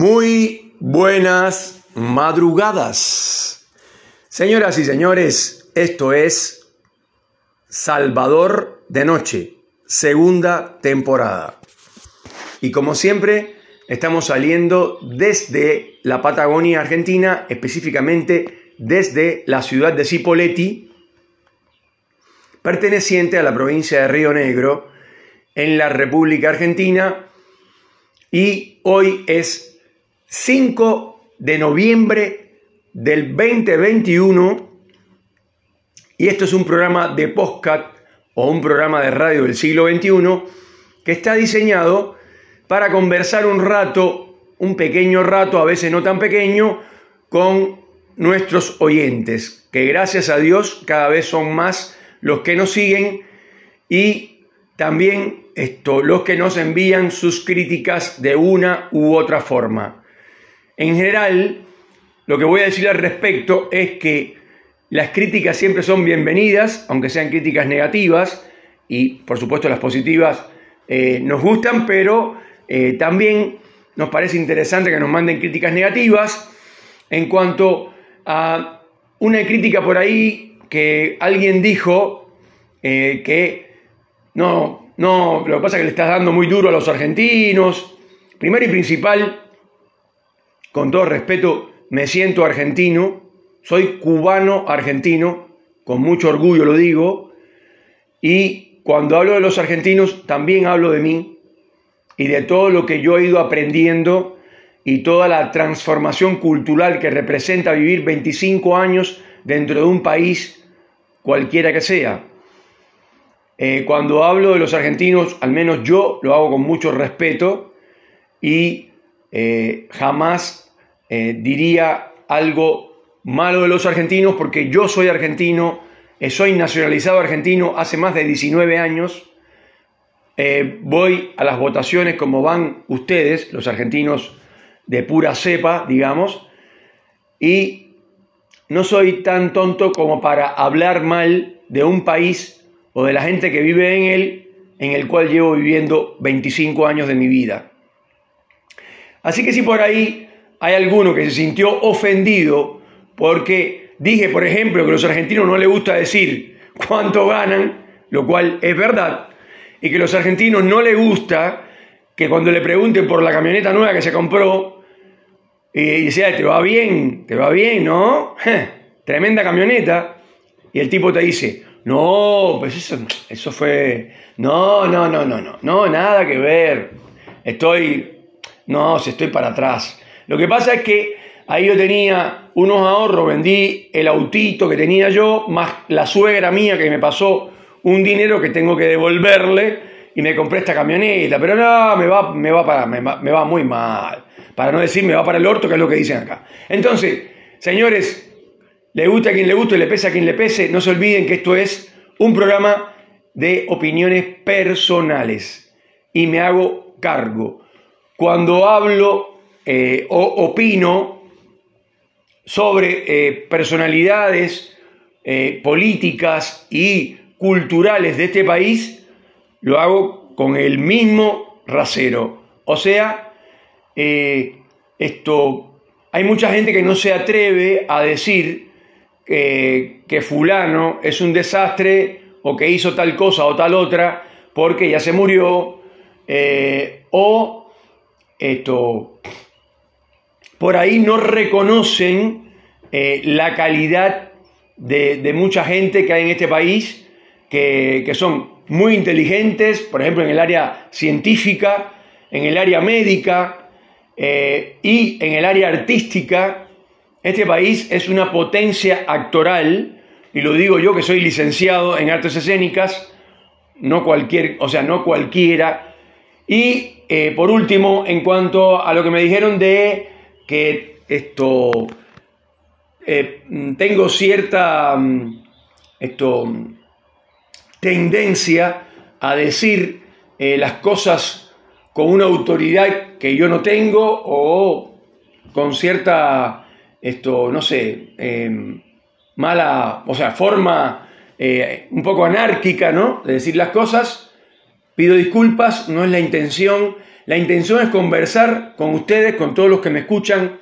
Muy buenas madrugadas. Señoras y señores, esto es Salvador de Noche, segunda temporada. Y como siempre, estamos saliendo desde la Patagonia Argentina, específicamente desde la ciudad de Cipolletti, perteneciente a la provincia de Río Negro, en la República Argentina. Y hoy es 5 de noviembre del 2021 y esto es un programa de podcast o un programa de radio del siglo XXI que está diseñado para conversar un rato, un pequeño rato, a veces no tan pequeño, con nuestros oyentes, que gracias a Dios cada vez son más los que nos siguen y también esto, los que nos envían sus críticas de una u otra forma. En general, lo que voy a decir al respecto es que las críticas siempre son bienvenidas, aunque sean críticas negativas, y por supuesto las positivas eh, nos gustan, pero eh, también nos parece interesante que nos manden críticas negativas. En cuanto a una crítica por ahí que alguien dijo eh, que no, no, lo que pasa es que le estás dando muy duro a los argentinos. Primero y principal, con todo respeto, me siento argentino, soy cubano argentino, con mucho orgullo lo digo, y cuando hablo de los argentinos también hablo de mí y de todo lo que yo he ido aprendiendo y toda la transformación cultural que representa vivir 25 años dentro de un país cualquiera que sea. Eh, cuando hablo de los argentinos, al menos yo lo hago con mucho respeto y eh, jamás eh, diría algo malo de los argentinos porque yo soy argentino, eh, soy nacionalizado argentino hace más de 19 años. voy a las votaciones como van ustedes, los argentinos de pura cepa, digamos, y no soy tan tonto como para hablar mal de un país o de la gente que vive en él, en el cual llevo viviendo 25 años de mi vida. Así que si por ahí hay alguno que se sintió ofendido porque dije, por ejemplo, que a los argentinos no les gusta decir cuánto ganan, lo cual es verdad, y que a los argentinos no les gusta que cuando le pregunten por la camioneta nueva que se compró, y dice, te va bien, te va bien, ¿no? tremenda camioneta. Y el tipo te dice, no, pues eso, eso fue, no, no, no, no, no, no, nada que ver. Estoy no, si estoy para atrás. Lo que pasa es que ahí yo tenía unos ahorros, vendí el autito que tenía yo, más la suegra mía que me pasó un dinero que tengo que devolverle y me compré esta camioneta. Pero no, me va, me va, para, me va, muy mal. Para no decir me va para el orto, que es lo que dicen acá. Entonces, señores, le gusta a quien le guste, le pese a quien le pese, no se olviden que esto es un programa de opiniones personales y me hago cargo cuando hablo eh, o opino sobre eh, personalidades eh, políticas y culturales de este país, lo hago con el mismo rasero. O sea, esto, hay mucha gente que no se atreve a decir que fulano es un desastre o que hizo tal cosa o tal otra porque ya se murió o esto, por ahí no reconocen eh, la calidad de, mucha gente que hay en este país, que, son muy inteligentes, por ejemplo, en el área científica, en el área médica eh, y en el área artística. Este país es una potencia actoral, y lo digo yo que soy licenciado en artes escénicas, no cualquier, o sea, no cualquiera y eh, por último, en cuanto a lo que me dijeron de que esto eh, tengo cierta mm, esto, tendencia a decir eh, las cosas con una autoridad que yo no tengo o con cierta, esto, no sé, em, mala, o sea, forma un poco anárquica, ¿no? De decir las cosas Pido disculpas, no es la intención La intención es conversar con ustedes, con todos los que me escuchan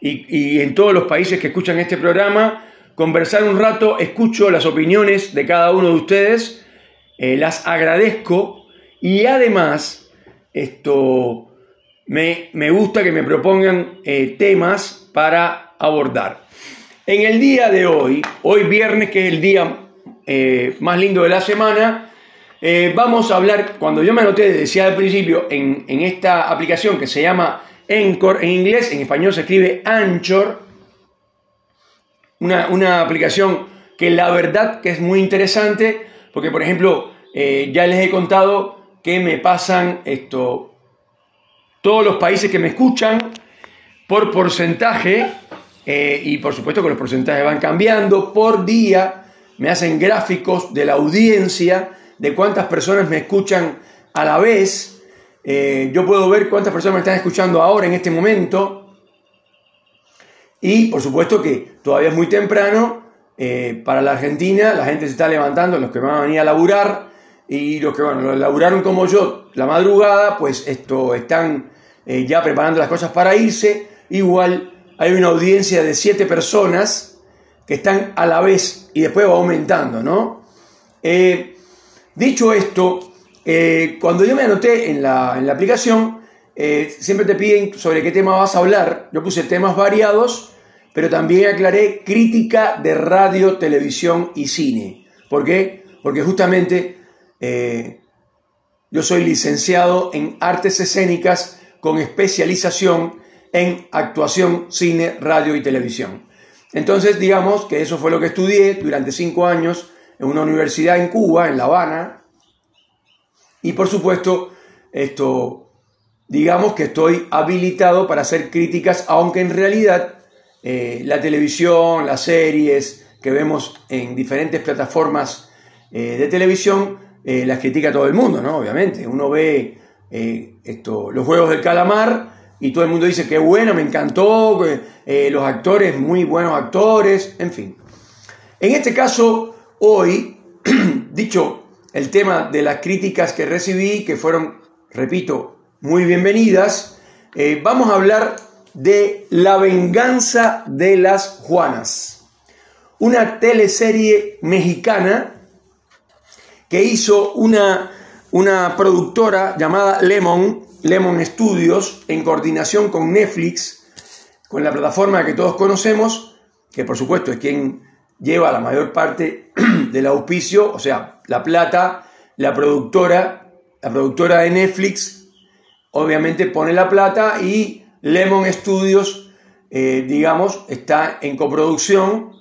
y, en todos los países que escuchan este programa, conversar un rato, escucho las opiniones de cada uno de ustedes, eh, las agradezco y además esto me, gusta que me propongan eh, temas para abordar. En el día de hoy, hoy viernes, que es el día eh, más lindo de la semana, vamos a hablar, cuando yo me anoté, decía al principio, en, esta aplicación que se llama Anchor en inglés, en español se escribe Anchor, una, aplicación que la verdad que es muy interesante, porque por ejemplo, eh, ya les he contado que me pasan esto, todos los países que me escuchan por porcentaje, eh, y por supuesto que los porcentajes van cambiando por día, me hacen gráficos de la audiencia, de cuántas personas me escuchan a la vez, eh, yo puedo ver cuántas personas me están escuchando ahora en este momento. Y por supuesto que todavía es muy temprano. Eh, para la Argentina la gente se está levantando, los que van a venir a laburar y los que bueno, laburaron como yo la madrugada, pues esto están eh, ya preparando las cosas para irse. Igual hay una audiencia de siete personas que están a la vez y después va aumentando, ¿no? Dicho esto, eh, cuando yo me anoté en la, aplicación, eh, siempre te piden sobre qué tema vas a hablar. Yo puse temas variados, pero también aclaré crítica de radio, televisión y cine. ¿Por qué? Porque justamente eh, yo soy licenciado en artes escénicas con especialización en actuación, cine, radio y televisión. Entonces, digamos que eso fue lo que estudié durante cinco años en una universidad en Cuba, en La Habana, y por supuesto, esto, digamos que estoy habilitado para hacer críticas, aunque en realidad eh, la televisión, las series que vemos en diferentes plataformas eh, de televisión, eh, las critica todo el mundo, ¿no? Obviamente. Uno ve esto, los juegos del calamar y todo el mundo dice que bueno, me encantó, los actores, muy buenos actores, en fin. En este caso, hoy, dicho el tema de las críticas que recibí, que fueron, repito, muy bienvenidas, eh, vamos a hablar de La venganza de las Juanas, una teleserie mexicana que hizo una, una productora llamada Lemon, Lemon Studios, en coordinación con Netflix, con la plataforma que todos conocemos, que por supuesto es quien lleva la mayor parte del auspicio, o sea, la plata, la productora, la productora de Netflix, obviamente pone la plata y Lemon Studios, eh, digamos, está en coproducción.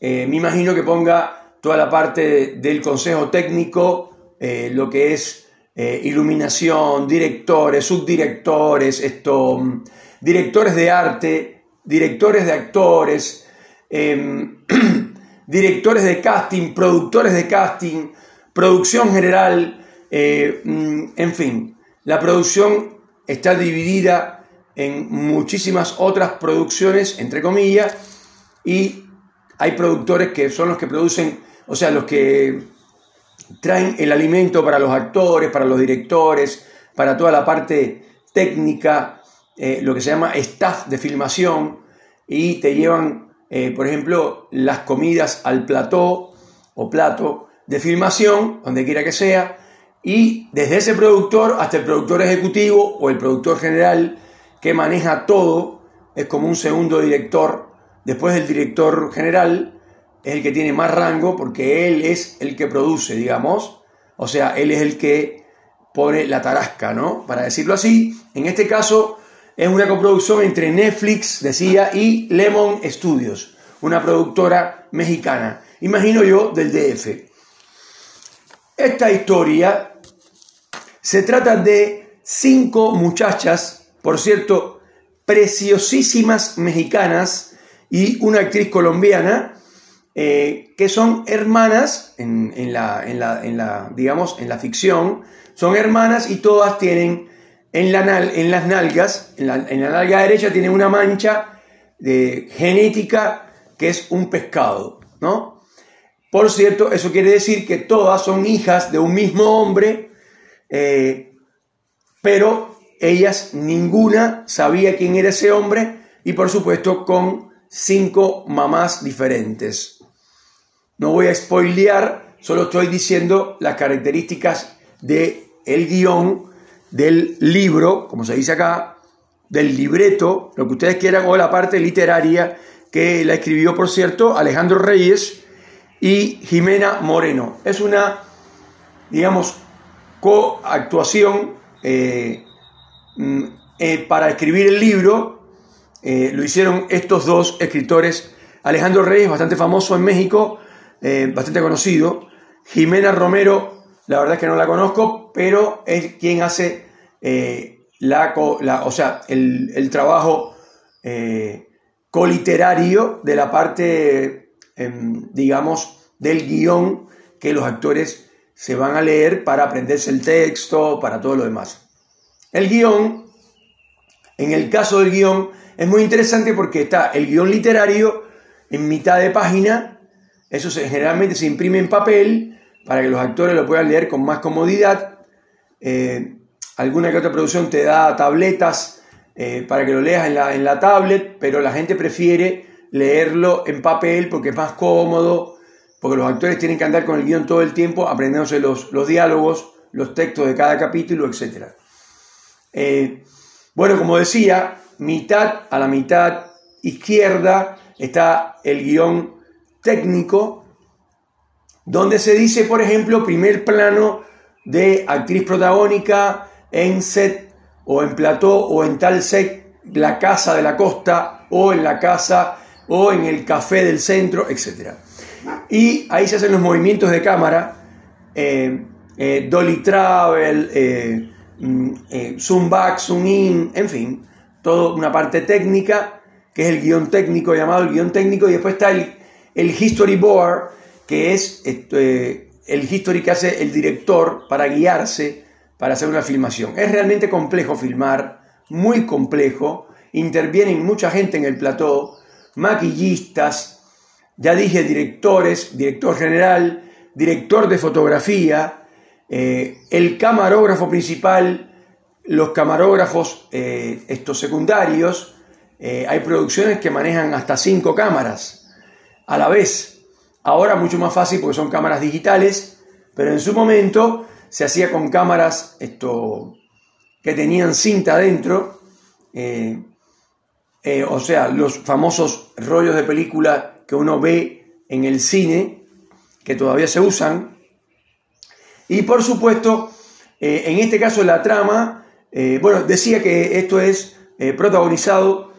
Eh, me imagino que ponga toda la parte del consejo técnico, eh, lo que es iluminación, directores, subdirectores, mm, directores de arte, directores de actores, em, directores de casting, productores de casting, producción general, eh, mm, en fin, la producción está dividida en muchísimas otras producciones, entre comillas, y hay productores que son los que producen, o sea, los que traen el alimento para los actores, para los directores, para toda la parte técnica, eh, lo que se llama staff de filmación, y te llevan eh, por ejemplo, las comidas al plató o plato de filmación, donde quiera que sea, y desde ese productor hasta el productor ejecutivo o el productor general que maneja todo, es como un segundo director, después del director general, es el que tiene más rango porque él es el que produce, digamos, o sea, él es el que pone la tarasca, ¿no? Para decirlo así, en este caso es una coproducción entre Netflix, decía, y Lemon Studios, una productora mexicana, imagino yo del DF. Esta historia se trata de cinco muchachas, por cierto, preciosísimas mexicanas y una actriz colombiana, eh, que son hermanas en, la, en, la, digamos, en la ficción, son hermanas y todas tienen en, la, las nalgas, en la, en la, nalga derecha tiene una mancha de genética que es un pescado, ¿no? Por cierto, eso quiere decir que todas son hijas de un mismo hombre, eh, pero ellas ninguna sabía quién era ese hombre y por supuesto con cinco mamás diferentes. No voy a spoilear, solo estoy diciendo las características del el guion del libro, como se dice acá, del libreto, lo que ustedes quieran, o la parte literaria que la escribió, por cierto, Alejandro Reyes y Jimena Moreno. Es una, digamos, coactuación eh, mm, eh, para escribir el libro. Eh, lo hicieron estos dos escritores. Alejandro Reyes, bastante famoso en México, bastante conocido. Jimena Romero, la verdad es que no la conozco, pero es quien hace la, o sea, el, trabajo coliterario de la parte, em, digamos, del guion que los actores se van a leer para aprenderse el texto, para todo lo demás. El guion, en el caso del guion, es muy interesante porque está el guion literario en mitad de página, eso generalmente se imprime en papel para que los actores lo puedan leer con más comodidad. Eh, alguna que otra producción te da tabletas eh, para que lo leas en la, en la tablet, pero la gente prefiere leerlo en papel porque es más cómodo, porque los actores tienen que andar con el guion todo el tiempo, aprendiéndose los, los diálogos, los textos de cada capítulo, etc. Eh, bueno, como decía, mitad a la mitad izquierda está el guion técnico, donde se dice, por ejemplo, primer plano de actriz protagónica en set o en plató o en tal set, la casa de la costa o en la casa o en el café del centro, etc. Y ahí se hacen los movimientos de cámara, eh, eh, dolly travel, zoom back, zoom in, en fin, toda una parte técnica, que es el guion técnico llamado el guion técnico, y después está el history board, que es el history que hace el director para guiarse para hacer una filmación. Es realmente complejo filmar, muy complejo, intervienen mucha gente en el plató, maquillistas, ya dije directores, director general, director de fotografía, eh, el camarógrafo principal, los camarógrafos, eh, estos secundarios, eh, hay producciones que manejan hasta cinco cámaras a la vez. Ahora mucho más fácil porque son cámaras digitales, pero en su momento se hacía con cámaras esto, que tenían cinta adentro, o sea, los famosos rollos de película que uno ve en el cine, que todavía se usan. Y por supuesto, eh, en este caso la trama, eh, bueno, decía que esto es eh, protagonizado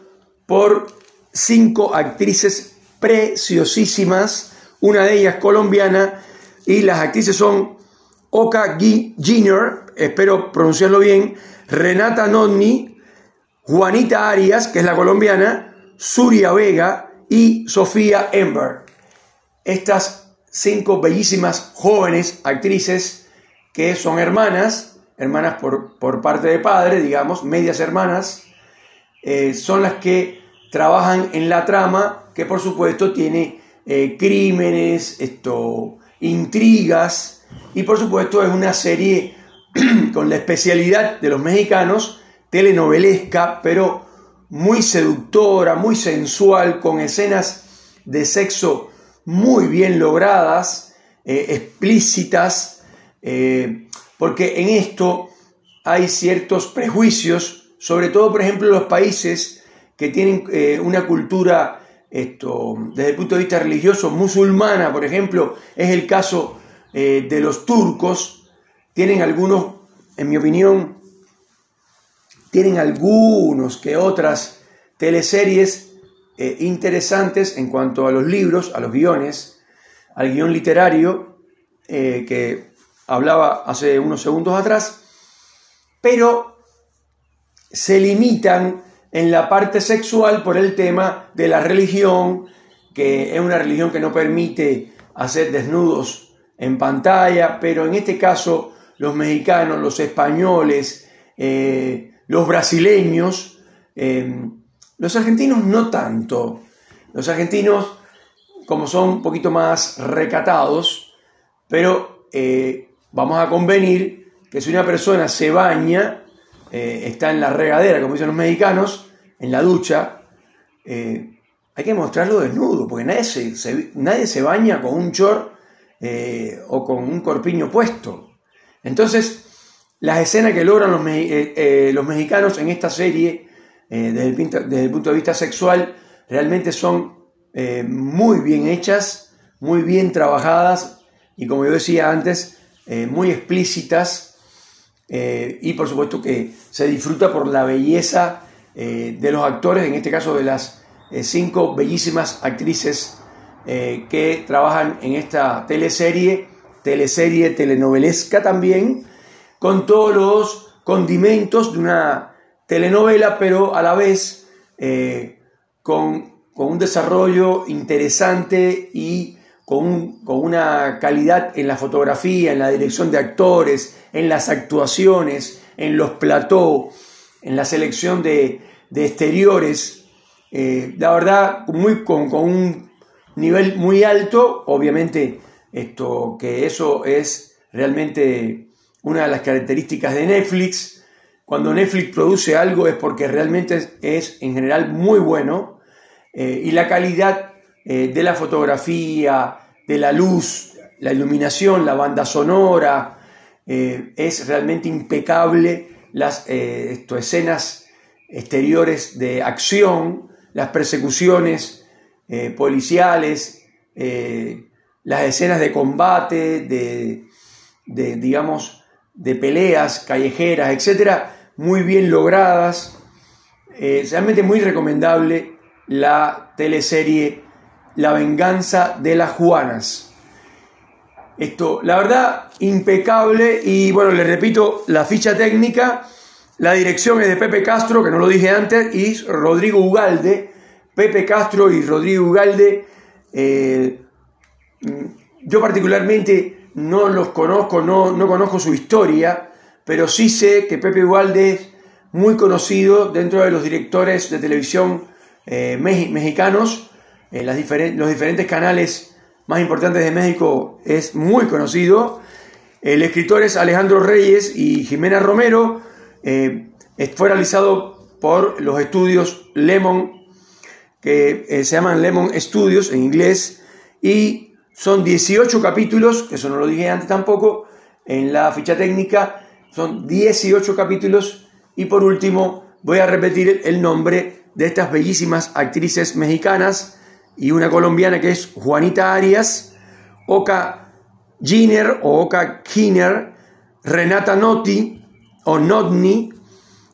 por cinco actrices preciosísimas, una de ellas colombiana, y las actrices son Oka Giner, espero pronunciarlo bien, Renata Nonni, Juanita Arias, que es la colombiana, Suria Vega, y Sofía Ember. Estas cinco bellísimas jóvenes actrices que son hermanas, hermanas por, por parte de padre, digamos, medias hermanas, eh, son las que trabajan en la trama que por supuesto tiene eh, crímenes, esto, intrigas y por supuesto es una serie con la especialidad de los mexicanos, telenovelesca, pero muy seductora, muy sensual, con escenas de sexo muy bien logradas, eh, explícitas, eh, porque en esto hay ciertos prejuicios, sobre todo, por ejemplo, los países que tienen una cultura, esto, desde el punto de vista religioso, musulmana, por ejemplo, es el caso de los turcos, tienen algunos, en mi opinión, tienen algunos que otras teleseries eh, interesantes en cuanto a los libros, a los guiones, al guion literario eh, que hablaba hace unos segundos atrás, pero se limitan en la parte sexual por el tema de la religión, que es una religión que no permite hacer desnudos en pantalla, pero en este caso los mexicanos, los españoles, eh, los brasileños, em, los argentinos no tanto. Los argentinos, como son un poquito más recatados, pero eh, vamos a convenir que si una persona se baña, eh, está en la regadera, como dicen los mexicanos, en la ducha, eh, hay que mostrarlo desnudo, porque nadie se, nadie se baña con un short eh, o con un corpiño puesto. Entonces, las escenas que logran los, los mexicanos en esta serie, desde el, desde, el, punto de vista sexual, realmente son muy bien hechas, muy bien trabajadas y como yo decía antes, muy explícitas eh, y por supuesto que se disfruta por la belleza eh, de los actores, en este caso de las eh, cinco bellísimas actrices que trabajan en esta teleserie, teleserie telenovelesca también, con todos los condimentos de una telenovela, pero a la vez con, con, un desarrollo interesante y con, con una calidad en la fotografía, en la dirección de actores, en las actuaciones, en los platós, en la selección de, exteriores. Eh, la verdad, muy, con, un nivel muy alto, obviamente esto, que eso es realmente una de las características de Netflix. Cuando Netflix produce algo es porque realmente es, en general muy bueno eh, y la calidad eh, de la fotografía, de la luz, la iluminación, la banda sonora, eh, es realmente impecable las eh, escenas exteriores de acción, las persecuciones policiales, las escenas de combate, de, digamos, de peleas callejeras, etcétera, muy bien logradas. realmente muy recomendable la teleserie La venganza de las Juanas. Esto, la verdad, impecable. Y bueno, les repito, la ficha técnica, la dirección es de Pepe Castro, que no lo dije antes, y Rodrigo Ugalde. Pepe Castro y Rodrigo Ugalde. Eh, yo particularmente no los conozco, no, no conozco su historia, pero sí sé que Pepe Ugalde es muy conocido dentro de los directores de televisión eh, mexicanos, en las los diferentes canales más importantes de México es muy conocido. El escritor es Alejandro Reyes y Jimena Romero. Eh, fue realizado por los estudios Lemon, que eh, se llaman Lemon Studios en inglés, y son 18 capítulos, que eso no lo dije antes tampoco, en la ficha técnica, son 18 capítulos, y por último voy a repetir el nombre de estas bellísimas actrices mexicanas, y una colombiana que es Juanita Arias, Oka Giner o Oka Renata Notti o Notni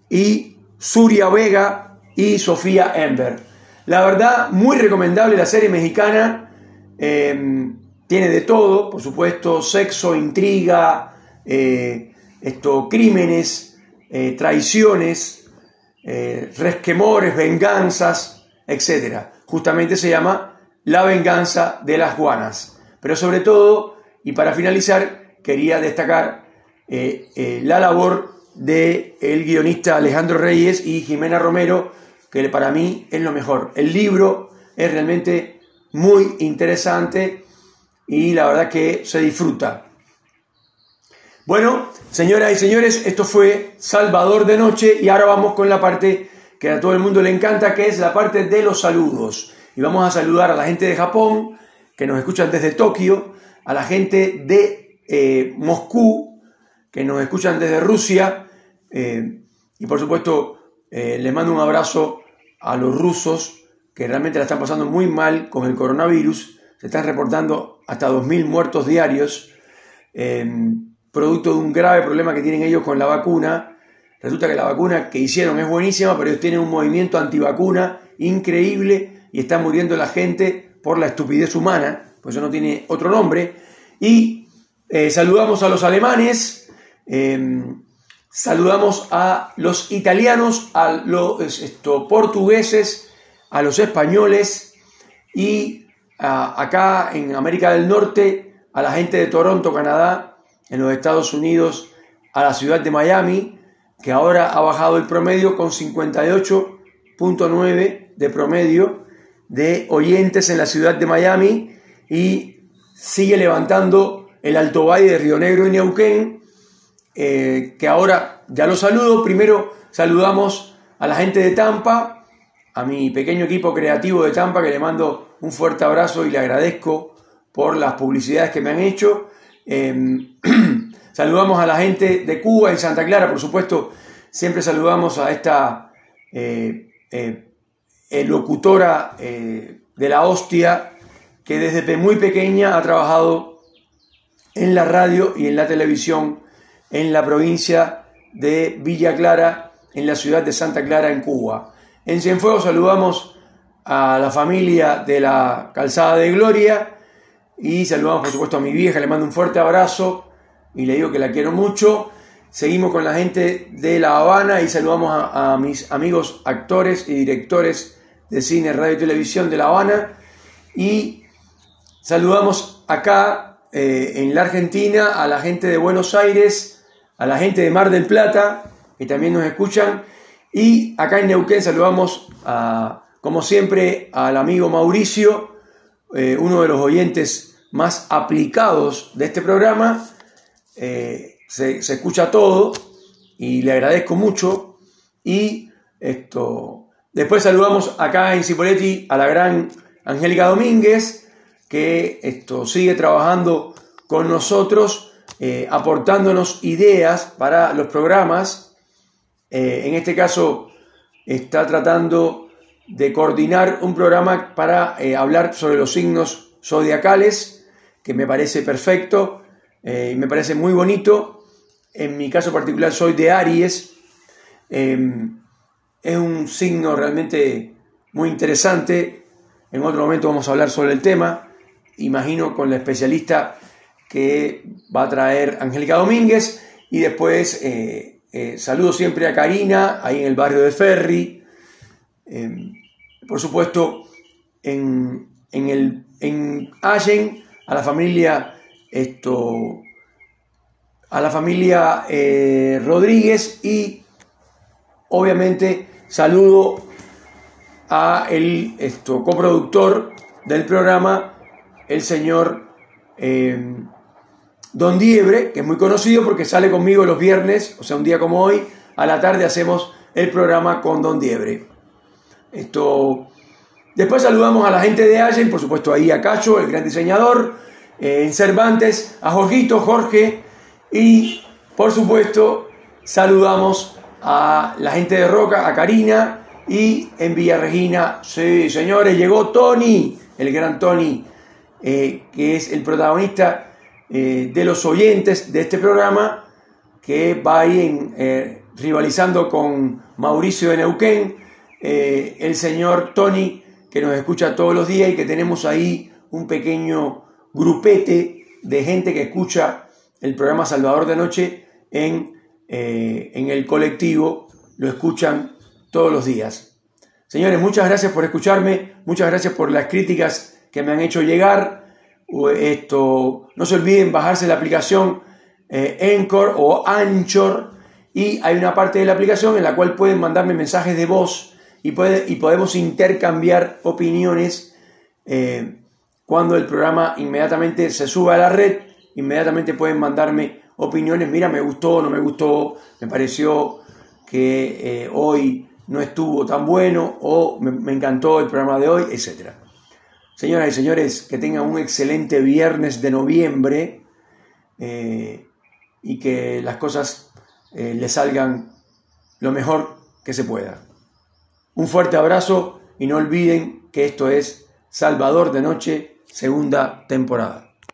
y Suria Vega y Sofía Ember. La verdad, muy recomendable la serie mexicana. Em, tiene de todo, por supuesto, sexo, intriga, eh, esto, crímenes, eh, traiciones, eh, resquemores, venganzas, etc justamente se llama La venganza de las Juanas. Pero sobre todo, y para finalizar, quería destacar eh, eh, la labor del el guionista Alejandro Reyes y Jimena Romero, que para mí es lo mejor. El libro es realmente muy interesante y la verdad que se disfruta. Bueno, señoras y señores, esto fue Salvador de Noche y ahora vamos con la parte que a todo el mundo le encanta, que es la parte de los saludos. Y vamos a saludar a la gente de Japón, que nos escuchan desde Tokio, a la gente de eh, Moscú, que nos escuchan desde Rusia, eh, y por supuesto eh, les mando un abrazo a los rusos, que realmente la están pasando muy mal con el coronavirus, se están reportando hasta 2.000 muertos diarios, producto de un grave problema que tienen ellos con la vacuna, Resulta que la vacuna que hicieron es buenísima, pero ellos tienen un movimiento antivacuna increíble y está muriendo la gente por la estupidez humana, pues eso no tiene otro nombre. Y eh, saludamos a los alemanes, em, saludamos a los italianos, a los portugueses, a los españoles y acá en América del Norte a la gente de Toronto, Canadá, en los Estados Unidos, a la ciudad de Miami, que ahora ha bajado el promedio con 58.9 de promedio de oyentes en la ciudad de Miami y sigue levantando el Alto Valle de Río Negro y Neuquén, eh, que ahora ya los saludo. Primero saludamos a la gente de Tampa, a mi pequeño equipo creativo de Tampa, que le mando un fuerte abrazo y le agradezco por las publicidades que me han hecho. Em, saludamos a la gente de Cuba y Santa Clara, por supuesto, siempre saludamos a esta eh, eh, locutora de la hostia que desde muy pequeña ha trabajado en la radio y en la televisión en la provincia de Villa Clara, en la ciudad de Santa Clara, en Cuba. En Cienfuegos saludamos a la familia de la Calzada de Gloria y saludamos por supuesto a mi vieja, le mando un fuerte abrazo y le digo que la quiero mucho. Seguimos con la gente de La Habana y saludamos a, mis amigos actores y directores de cine, radio y televisión de La Habana. Y saludamos acá eh, en la Argentina a la gente de Buenos Aires, a la gente de Mar del Plata, que también nos escuchan. Y acá en Neuquén saludamos, a, como siempre, al amigo Mauricio, eh, uno de los oyentes más aplicados de este programa. Eh, se, escucha todo y le agradezco mucho. Y esto, después saludamos acá en Cipoletti a la gran Angélica Domínguez, que esto, sigue trabajando con nosotros eh, aportándonos ideas para los programas. Eh, en este caso está tratando de coordinar un programa para hablar sobre los signos zodiacales, que me parece perfecto y me parece muy bonito. En mi caso particular soy de Aries. Em, es un signo realmente muy interesante. En otro momento vamos a hablar sobre el tema. Imagino con la especialista que va a traer Angélica Domínguez y después eh, eh, saludo siempre a Karina, ahí en el barrio de Ferry. Em, por supuesto, en, el, en Allen, a la familia, esto, a la familia eh, Rodríguez y obviamente saludo a el esto, coproductor del programa, el señor em, Don Diebre, que es muy conocido porque sale conmigo los viernes, o sea, un día como hoy, a la tarde hacemos el programa con Don Diebre. Esto. Después saludamos a la gente de Allen, por supuesto ahí a Cacho, el gran diseñador, eh, en Cervantes, a Jorgito, Jorge, y por supuesto saludamos a la gente de Roca, a Karina, y en Villa Regina, sí, señores, llegó Tony, el gran Tony, eh, que es el protagonista eh, de los oyentes de este programa que va ahí eh, rivalizando con Mauricio de Neuquén, eh, el señor Tony que nos escucha todos los días y que tenemos ahí un pequeño grupete de gente que escucha el programa Salvador de Noche en, en el colectivo, lo escuchan todos los días. Señores, muchas gracias por escucharme, muchas gracias por las críticas que me han hecho llegar esto, no se olviden bajarse la aplicación eh, Anchor o Anchor y hay una parte de la aplicación en la cual pueden mandarme mensajes de voz y, puede, y podemos intercambiar opiniones eh, cuando el programa inmediatamente se sube a la red, inmediatamente pueden mandarme opiniones, mira, me gustó, no me gustó, me pareció que eh, hoy no estuvo tan bueno o me, encantó el programa de hoy, etcétera. Señoras y señores, que tengan un excelente viernes de noviembre eh, y que las cosas eh, les salgan lo mejor que se pueda. Un fuerte abrazo y no olviden que esto es Salvador de Noche, segunda temporada.